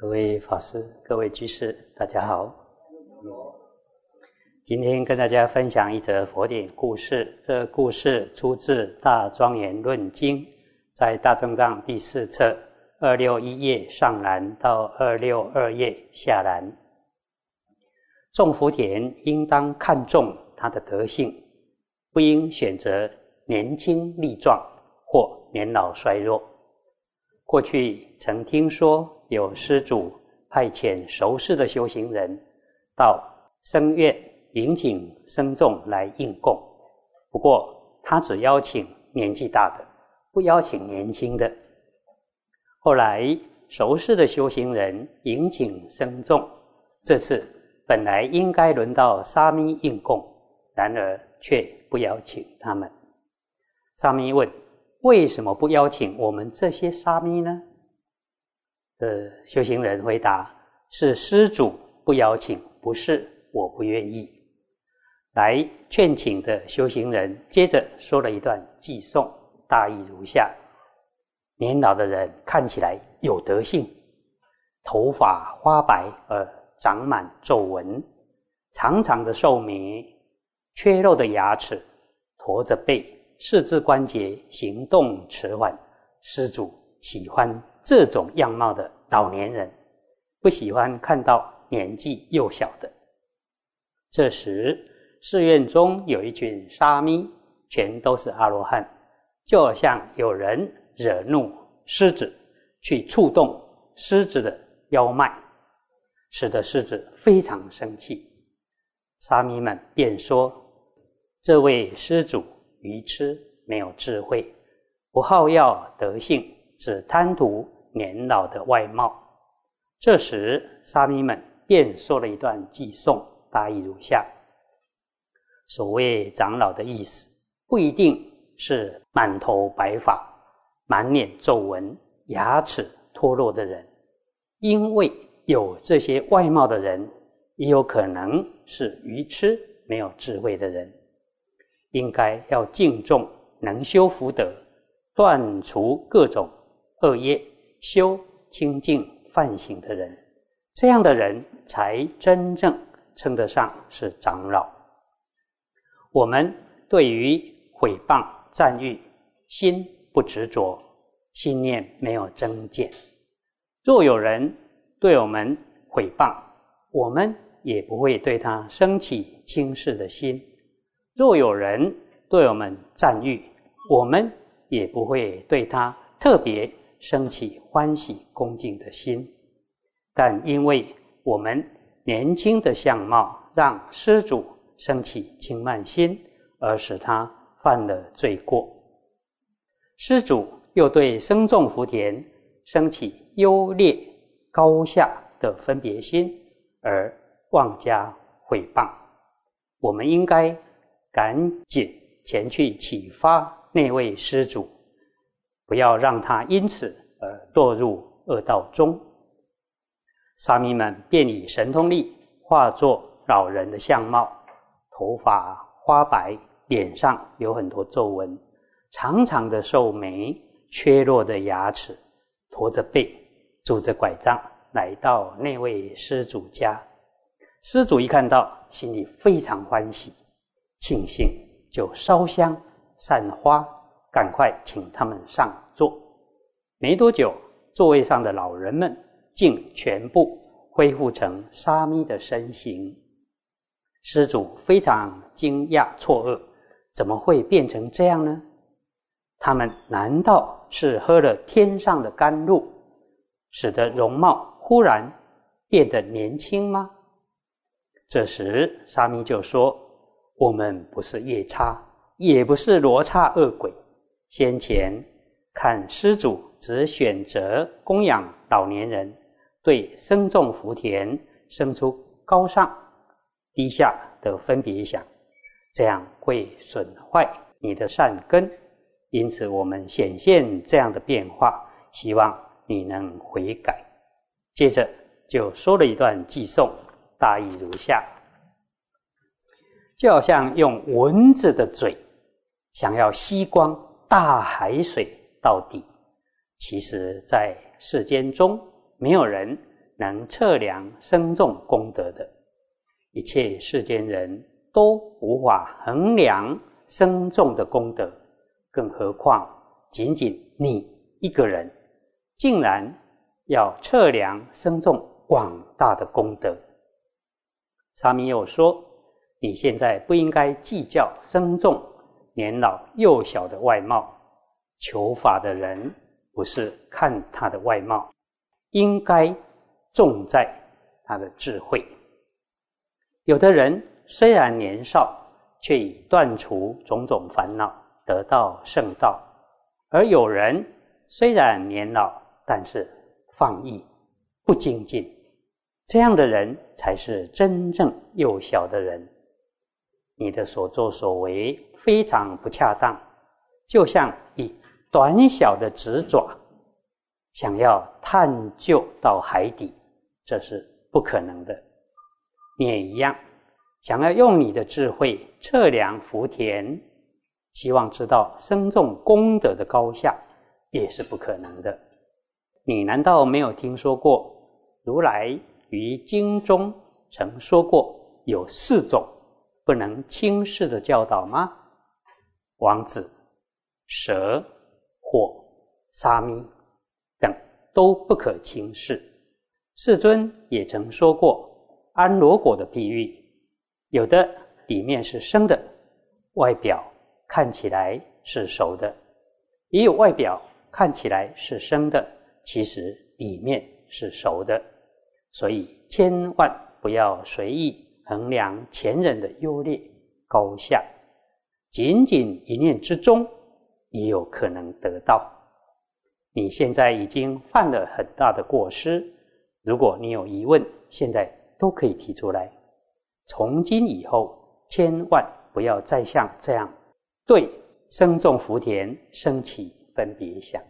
各位法师、各位居士，大家好。今天跟大家分享一则佛典故事。这故事出自《大庄严论经》，在大正藏第四册二六一页上栏到二六二页下栏。种福田应当看重它的德性，不应选择年轻力壮或年老衰弱。过去曾听说有施主派遣熟识的修行人到僧院引请僧众来应供，不过他只邀请年纪大的，不邀请年轻的。后来熟识的修行人引请僧众，这次本来应该轮到沙弥应供，然而却不邀请他们。沙弥问。为什么不邀请我们这些沙弥呢？呃，修行人回答：是施主不邀请，不是我不愿意。来劝请的修行人接着说了一段偈颂，大意如下：年老的人看起来有德性，头发花白而长满皱纹，长长的寿命，缺肉的牙齿，驼着背。四肢关节行动迟缓，施主喜欢这种样貌的老年人，不喜欢看到年纪幼小的。这时，寺院中有一群沙弥，全都是阿罗汉，就像有人惹怒狮子，去触动狮子的腰脉，使得狮子非常生气。沙弥们便说：“这位施主。”愚痴，没有智慧，不好要德性，只贪图年老的外貌。这时，沙弥们便说了一段偈颂，大意如下：所谓长老的意思，不一定是满头白发、满脸皱纹、牙齿脱落的人，因为有这些外貌的人，也有可能是愚痴、没有智慧的人。应该要敬重能修福德、断除各种恶业、修清净梵行的人，这样的人才真正称得上是长老。我们对于毁谤、赞誉，心不执着，心念没有增减。若有人对我们毁谤，我们也不会对他升起轻视的心。若有人对我们赞誉，我们也不会对他特别升起欢喜恭敬的心。但因为我们年轻的相貌让施主升起轻慢心，而使他犯了罪过。施主又对僧众福田升起优劣高下的分别心，而妄加毁谤。我们应该。赶紧前去启发那位施主，不要让他因此而堕入恶道中。沙弥们便以神通力化作老人的相貌，头发花白，脸上有很多皱纹，长长的寿眉，缺落的牙齿，驼着背，拄着拐杖，来到那位施主家。施主一看到，心里非常欢喜。庆幸就烧香散花，赶快请他们上座。没多久，座位上的老人们竟全部恢复成沙弥的身形。施主非常惊讶错愕，怎么会变成这样呢？他们难道是喝了天上的甘露，使得容貌忽然变得年轻吗？这时，沙弥就说。我们不是夜叉，也不是罗刹恶鬼。先前看施主只选择供养老年人，对生种福田生出高尚低下的分别想，这样会损坏你的善根。因此，我们显现这样的变化，希望你能悔改。接着就说了一段偈颂，大意如下。就好像用蚊子的嘴想要吸光大海水到底，其实，在世间中没有人能测量生众功德的，一切世间人都无法衡量生众的功德，更何况仅仅你一个人，竟然要测量生众广大的功德。沙弥又说：“你现在不应该计较生众年老幼小的外貌，求法的人不是看他的外貌，应该。”重在他的智慧。有的人虽然年少，却已断除种种烦恼，得到圣道；而有人虽然年老，但是放逸不精进，这样的人才是真正幼小的人。你的所作所为非常不恰当，就像以短小的指爪，想要探究到海底。这是不可能的。你也一样，想要用你的智慧测量福田，希望知道生众功德的高下，也是不可能的。你难道没有听说过如来于经中曾说过有四种不能轻视的教导吗？王子、蛇、火、沙弥等都不可轻视。世尊也曾说过安罗果的比喻，有的里面是生的，外表看起来是熟的；也有外表看起来是生的，其实里面是熟的。所以千万不要随意衡量前人的优劣高下，仅仅一念之中也有可能得到。你现在已经犯了很大的过失。如果你有疑问，现在都可以提出来。从今以后，千万不要再像这样对生众福田升起分别想。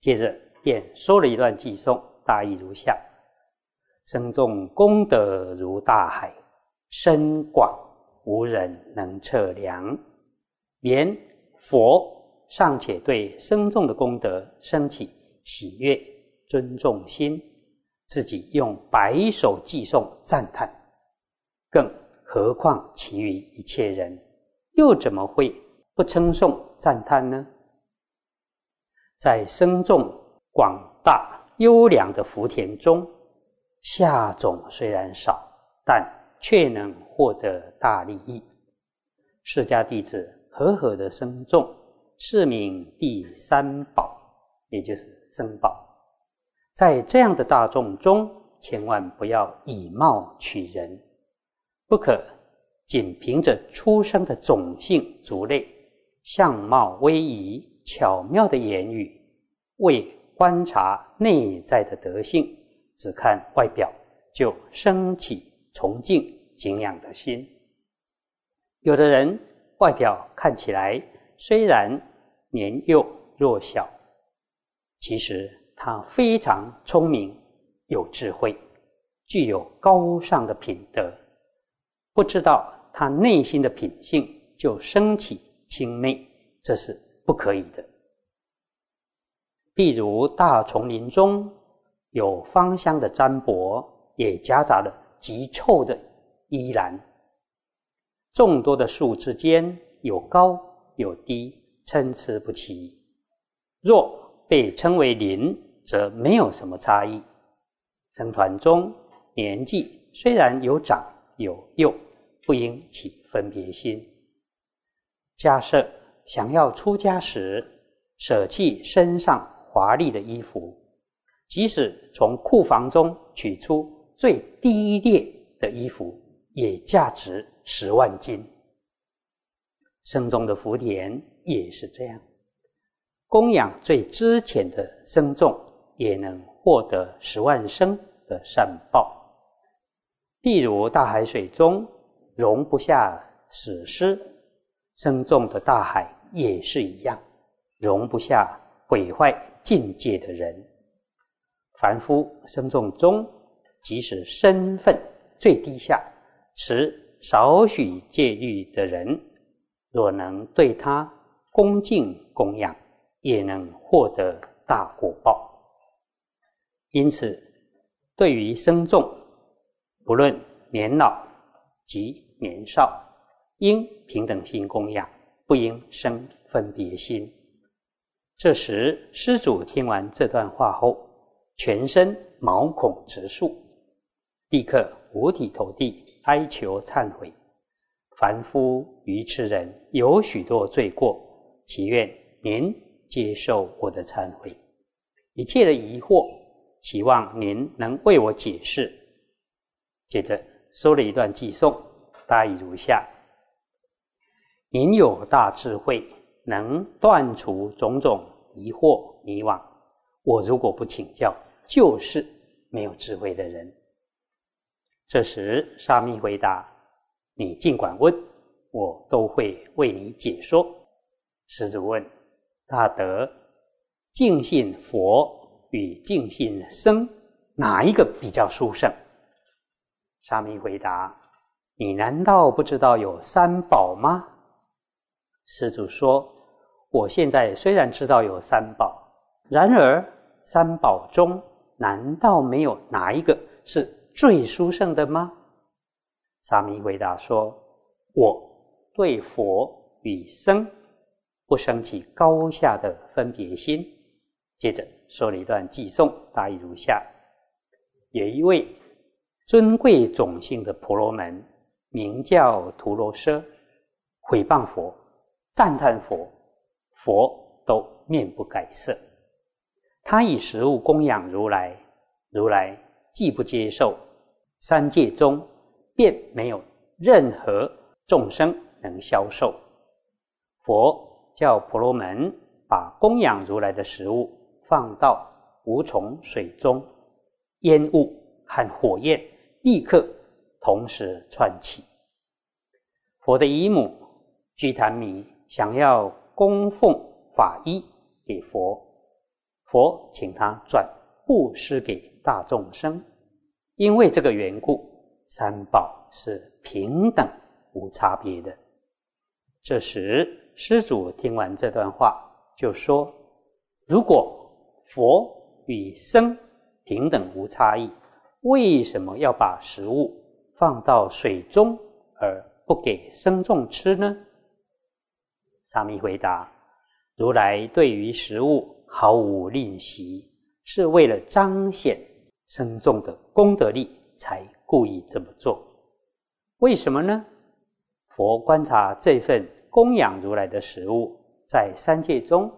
接着便说了一段偈颂，大意如下：生众功德如大海，深广无人能测量。连佛尚且对生众的功德升起喜悦、尊重心。自己用白手寄送赞叹，更何况其余一切人，又怎么会不称颂赞叹呢？在生众广大优良的福田中，下种虽然少，但却能获得大利益。释迦弟子和合的生众，是名第三宝，也就是生宝。在这样的大众中，千万不要以貌取人，不可仅凭着出生的种姓族类、相貌威仪、巧妙的言语，为观察内在的德性，只看外表就升起崇敬敬仰的心。有的人外表看起来虽然年幼弱小，其实。他非常聪明，有智慧，具有高尚的品德。不知道他内心的品性，就升起轻蔑，这是不可以的。譬如大丛林中有芳香的占卜，也夹杂了极臭的依兰。众多的树之间有高有低，参差不齐。若被称为林，则没有什么差异。僧团中年纪虽然有长有幼，不应起分别心。假设想要出家时，舍弃身上华丽的衣服，即使从库房中取出最低劣的衣服，也价值十万金。僧中的福田也是这样，供养最知浅的僧众。也能获得十万生的善报。譬如大海水中容不下死尸，生众的大海也是一样，容不下毁坏境界的人。凡夫生众中，即使身份最低下、持少许戒律的人，若能对他恭敬供养，也能获得大果报。因此，对于生众，不论年老及年少，应平等心供养，不应生分别心。这时，施主听完这段话后，全身毛孔直竖，立刻五体投地，哀求忏悔。凡夫愚痴人有许多罪过，祈愿您接受我的忏悔。一切的疑惑，期望您能为我解释。接着说了一段偈颂，大意如下：您有大智慧，能断除种种疑惑迷惘。我如果不请教，就是没有智慧的人。这时沙弥回答。你尽管问，我都会为你解说。施主问：大德，敬信佛与敬信僧，哪一个比较殊胜？沙弥回答：你难道不知道有三宝吗？施主说：我现在虽然知道有三宝，然而三宝中难道没有哪一个是最殊胜的吗？沙弥回答说：“我对佛与生不生起高下的分别心。”接着说了一段偈颂，大意如下：有一位尊贵种姓的婆罗门，名叫陀罗奢，毁谤佛，赞叹佛，佛都面不改色。他以食物供养如来，如来既不接受，三界中。便没有任何众生能消受。佛叫婆罗门把供养如来的食物放到无从水中，烟雾和火焰立刻同时窜起。佛的姨母居檀弥想要供奉法衣给佛，佛请他转布施给大众生，因为这个缘故。三宝是平等无差别的。这时，施主听完这段话，就说：“如果佛与僧平等无差异，为什么要把食物放到水中而不给僧众吃呢？”沙弥回答：“如来对于食物毫无吝惜，是为了彰显僧众的功德力才。”故意这么做，为什么呢？佛观察这份供养如来的食物，在三界中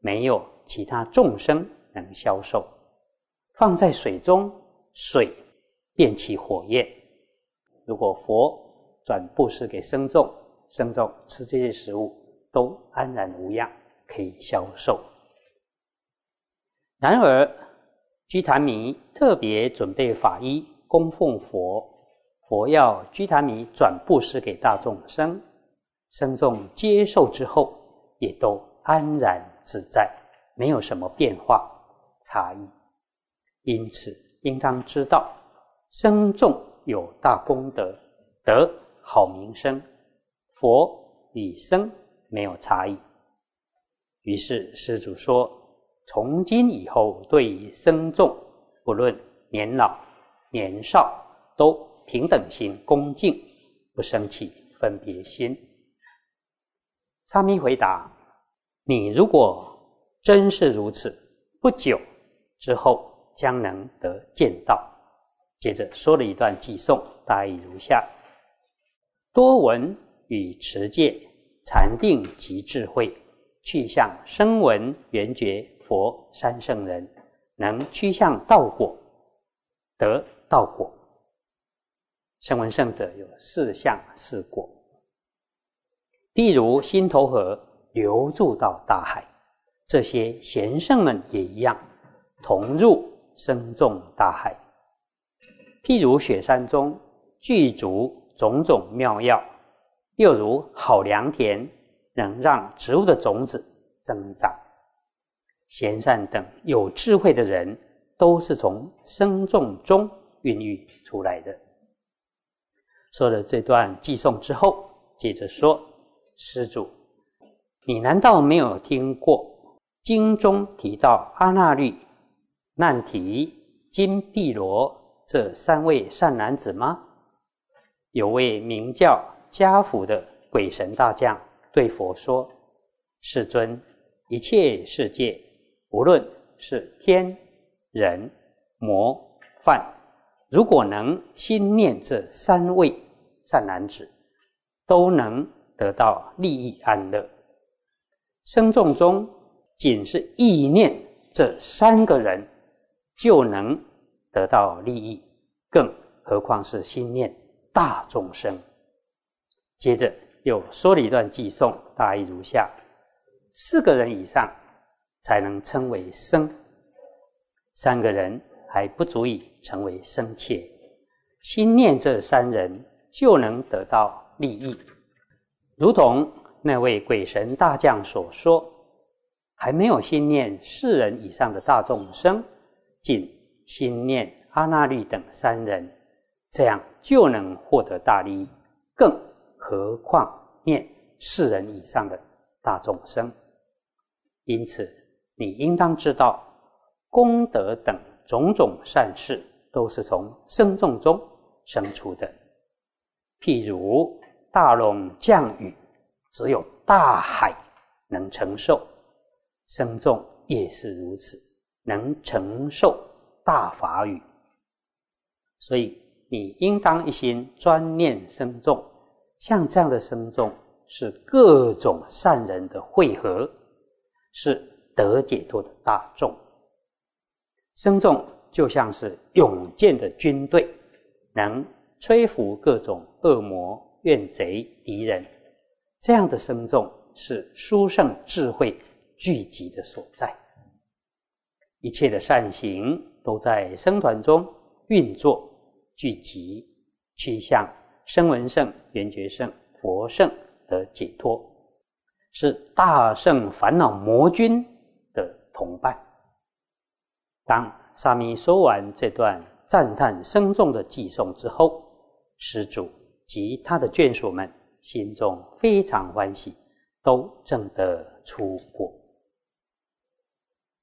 没有其他众生能消受，放在水中，水变起火焰。如果佛转布施给僧众，僧众吃这些食物都安然无恙，可以消受。然而，居檀弥特别准备法衣。供奉佛，佛要居檀弥转布施给大众生，僧众接受之后，也都安然自在，没有什么变化差异。因此，应当知道，僧众有大功德，得好名声；佛与僧没有差异。于是，施主说：从今以后，对于僧众，不论年老。年少都平等心恭敬，不生起分别心。沙弥回答：“你如果真是如此，不久之后将能得见道。”接着说了一段偈颂，大意如下：多闻与持戒，禅定及智慧，去向声闻缘觉佛三圣人，能趋向道果，得。道果，声闻圣者有四相四果。譬如心头河流注到大海，这些贤圣们也一样，同入深重大海。譬如雪山中具足种种妙药，又如好良田，能让植物的种子增长。贤善等有智慧的人，都是从生众中。孕育出来的。说了这段寄颂之后，接着说：“施主，你难道没有听过经中提到阿那律、难提、金碧罗这三位善男子吗？有位名叫家父的鬼神大将对佛说：“世尊，一切世界，无论是天、人、魔、梵，如果能心念这三位善男子，都能得到利益安乐。生众中，仅是意念这三个人，就能得到利益，更何况是心念？”大众生，接着又说了一段偈颂，大意如下：四个人以上才能称为生，三个人还不足以成为生切。心念这三人就能得到利益，如同那位鬼神大将所说，还没有心念四人以上的大众生，仅心念阿那律等三人。这样就能获得大利益，更何况念四人以上的大众生。因此，你应当知道，功德等种种善事都是从生众中生出的。譬如大龙降雨，只有大海能承受；生众也是如此，能承受大法雨。所以。你应当一心专念生众，像这样的生众是各种善人的汇合，是得解脱的大众。生众就像是勇健的军队，能摧服各种恶魔、怨贼、敌人。这样的生众是殊胜智慧聚集的所在。一切的善行都在僧团中运作。聚集趋向声闻圣、缘觉圣、佛圣的解脱，是大圣烦恼魔君同伴。当沙弥说完这段赞叹声重的偈颂之后，施主及他的眷属们心中非常欢喜，都证得出果。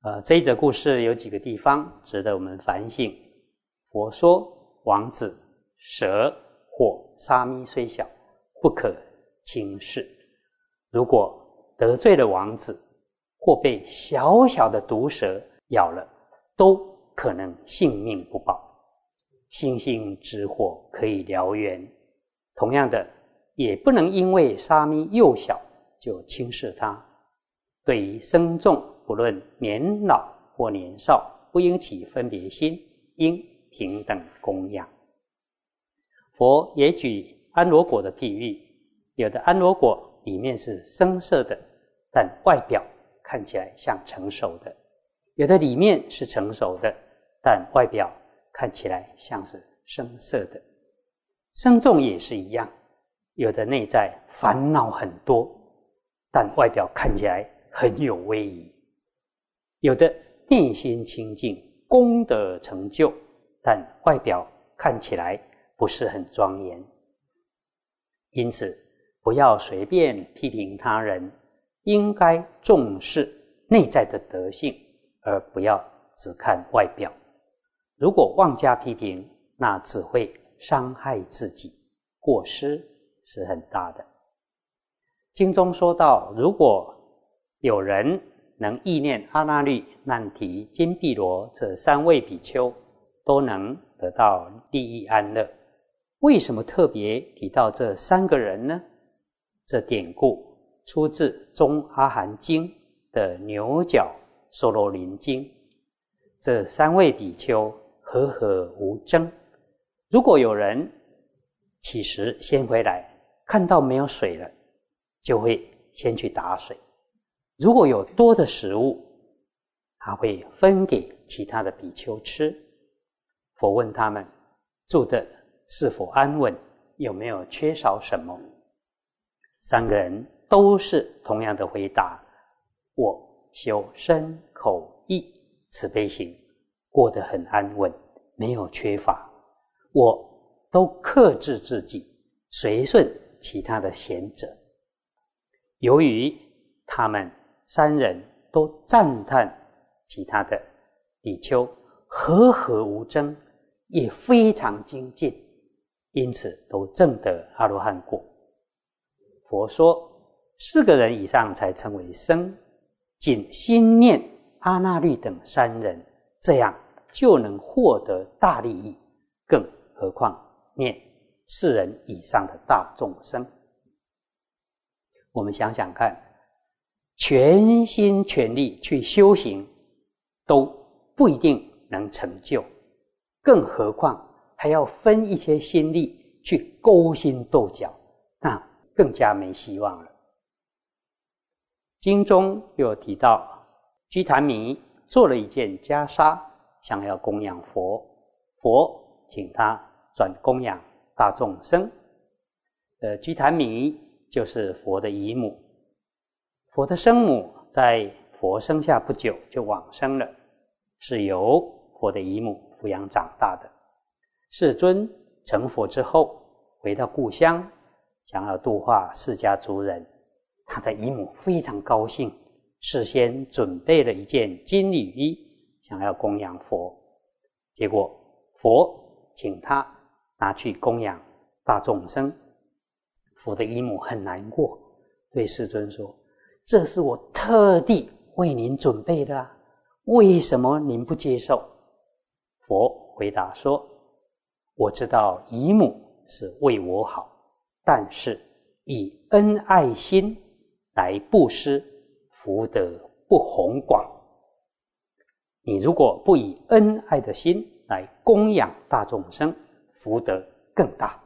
呃，这一则故事有几个地方值得我们反省。佛说。王子蛇或沙弥虽小，不可轻视。如果得罪了王子，或被小小的毒蛇咬了，都可能性命不保。星星之火可以燎原，同样的，也不能因为沙弥幼小就轻视他。对于僧众，不论年老或年少，不应起分别心，应。平等供养。佛也举安罗果的譬喻，有的安罗果里面是深色的，但外表看起来像成熟的；有的里面是成熟的，但外表看起来像是深色的。生众也是一样，有的内在烦恼很多，但外表看起来很有威仪；有的内心清净，功德成就。但外表看起来不是很庄严，因此不要随便批评他人，应该重视内在的德性，而不要只看外表。如果妄加批评，那只会伤害自己，过失是很大的。经中说到，如果有人能意念阿那律、难提、金碧罗这三位比丘。都能得到利益安乐。为什么特别提到这三个人呢？这典故出自《中阿含经》的牛角娑罗林经。这三位比丘和和无争。如果有人起时先回来，看到没有水了，就会先去打水。如果有多的食物，他会分给其他的比丘吃。佛问他们住的是否安稳，有没有缺少什么？三个人都是同样的回答：我修身口意慈悲行，过得很安稳，没有缺乏。我都克制自己，随顺其他的贤者。由于他们三人都赞叹其他的比丘和和无争。也非常精进，因此都证得阿罗汉果。佛说，四个人以上才称为僧，仅心念阿那律等三人，这样就能获得大利益，更何况念四人以上的大众生？我们想想看，全心全力去修行，都不一定能成就。更何况还要分一些心力去勾心斗角，那更加没希望了。经中又提到，居檀弥做了一件袈裟，想要供养佛，佛请他转供养大众生。呃，居檀弥就是佛的姨母，佛的生母在佛生下不久就往生了，是由佛的姨母。抚养长大的世尊成佛之后，回到故乡，想要度化释迦族人。他的姨母非常高兴，事先准备了一件金缕衣，想要供养佛。结果佛请他拿去供养大众生。佛的姨母很难过，对世尊说：“这是我特地为您准备的，为什么您不接受？”佛回答说：“我知道姨母是为我好，但是以恩爱心来布施，福德不宏广。你如果不以恩爱的心来供养大众生，福德更大。”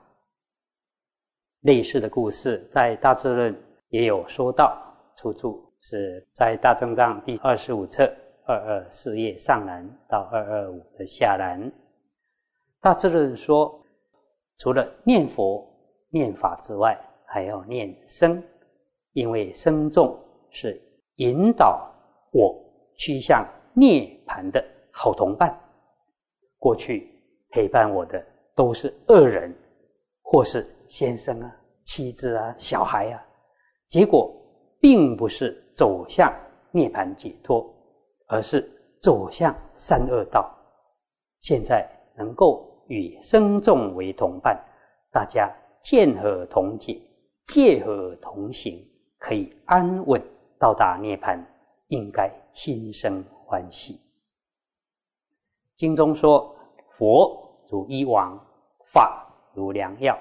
类似的故事在《大智论》也有说到，出处是在《大正藏》第二十五册。二二四页上栏到二二五的下栏，大智论说，除了念佛念法之外，还要念僧，因为僧众是引导我趋向涅槃的好同伴。过去陪伴我的都是恶人，或是先生啊、妻子啊、小孩啊，结果并不是走向涅槃解脱。而是走向三恶道。现在能够与僧众为同伴，大家见合同解，戒合同行，可以安稳到达涅槃，应该心生欢喜。经中说，佛如医王，法如良药，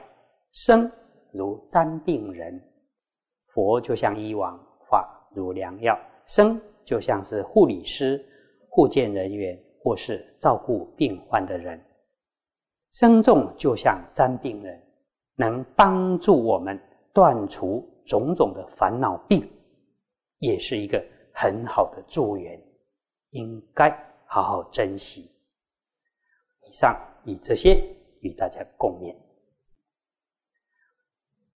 生如瞻病人。佛就像医王，法如良药，生。就像是护理师、护健人员，或是照顾病患的人，生众就像沾病人，能帮助我们断除种种的烦恼病，也是一个很好的助缘，应该好好珍惜。以上以这些与大家共勉。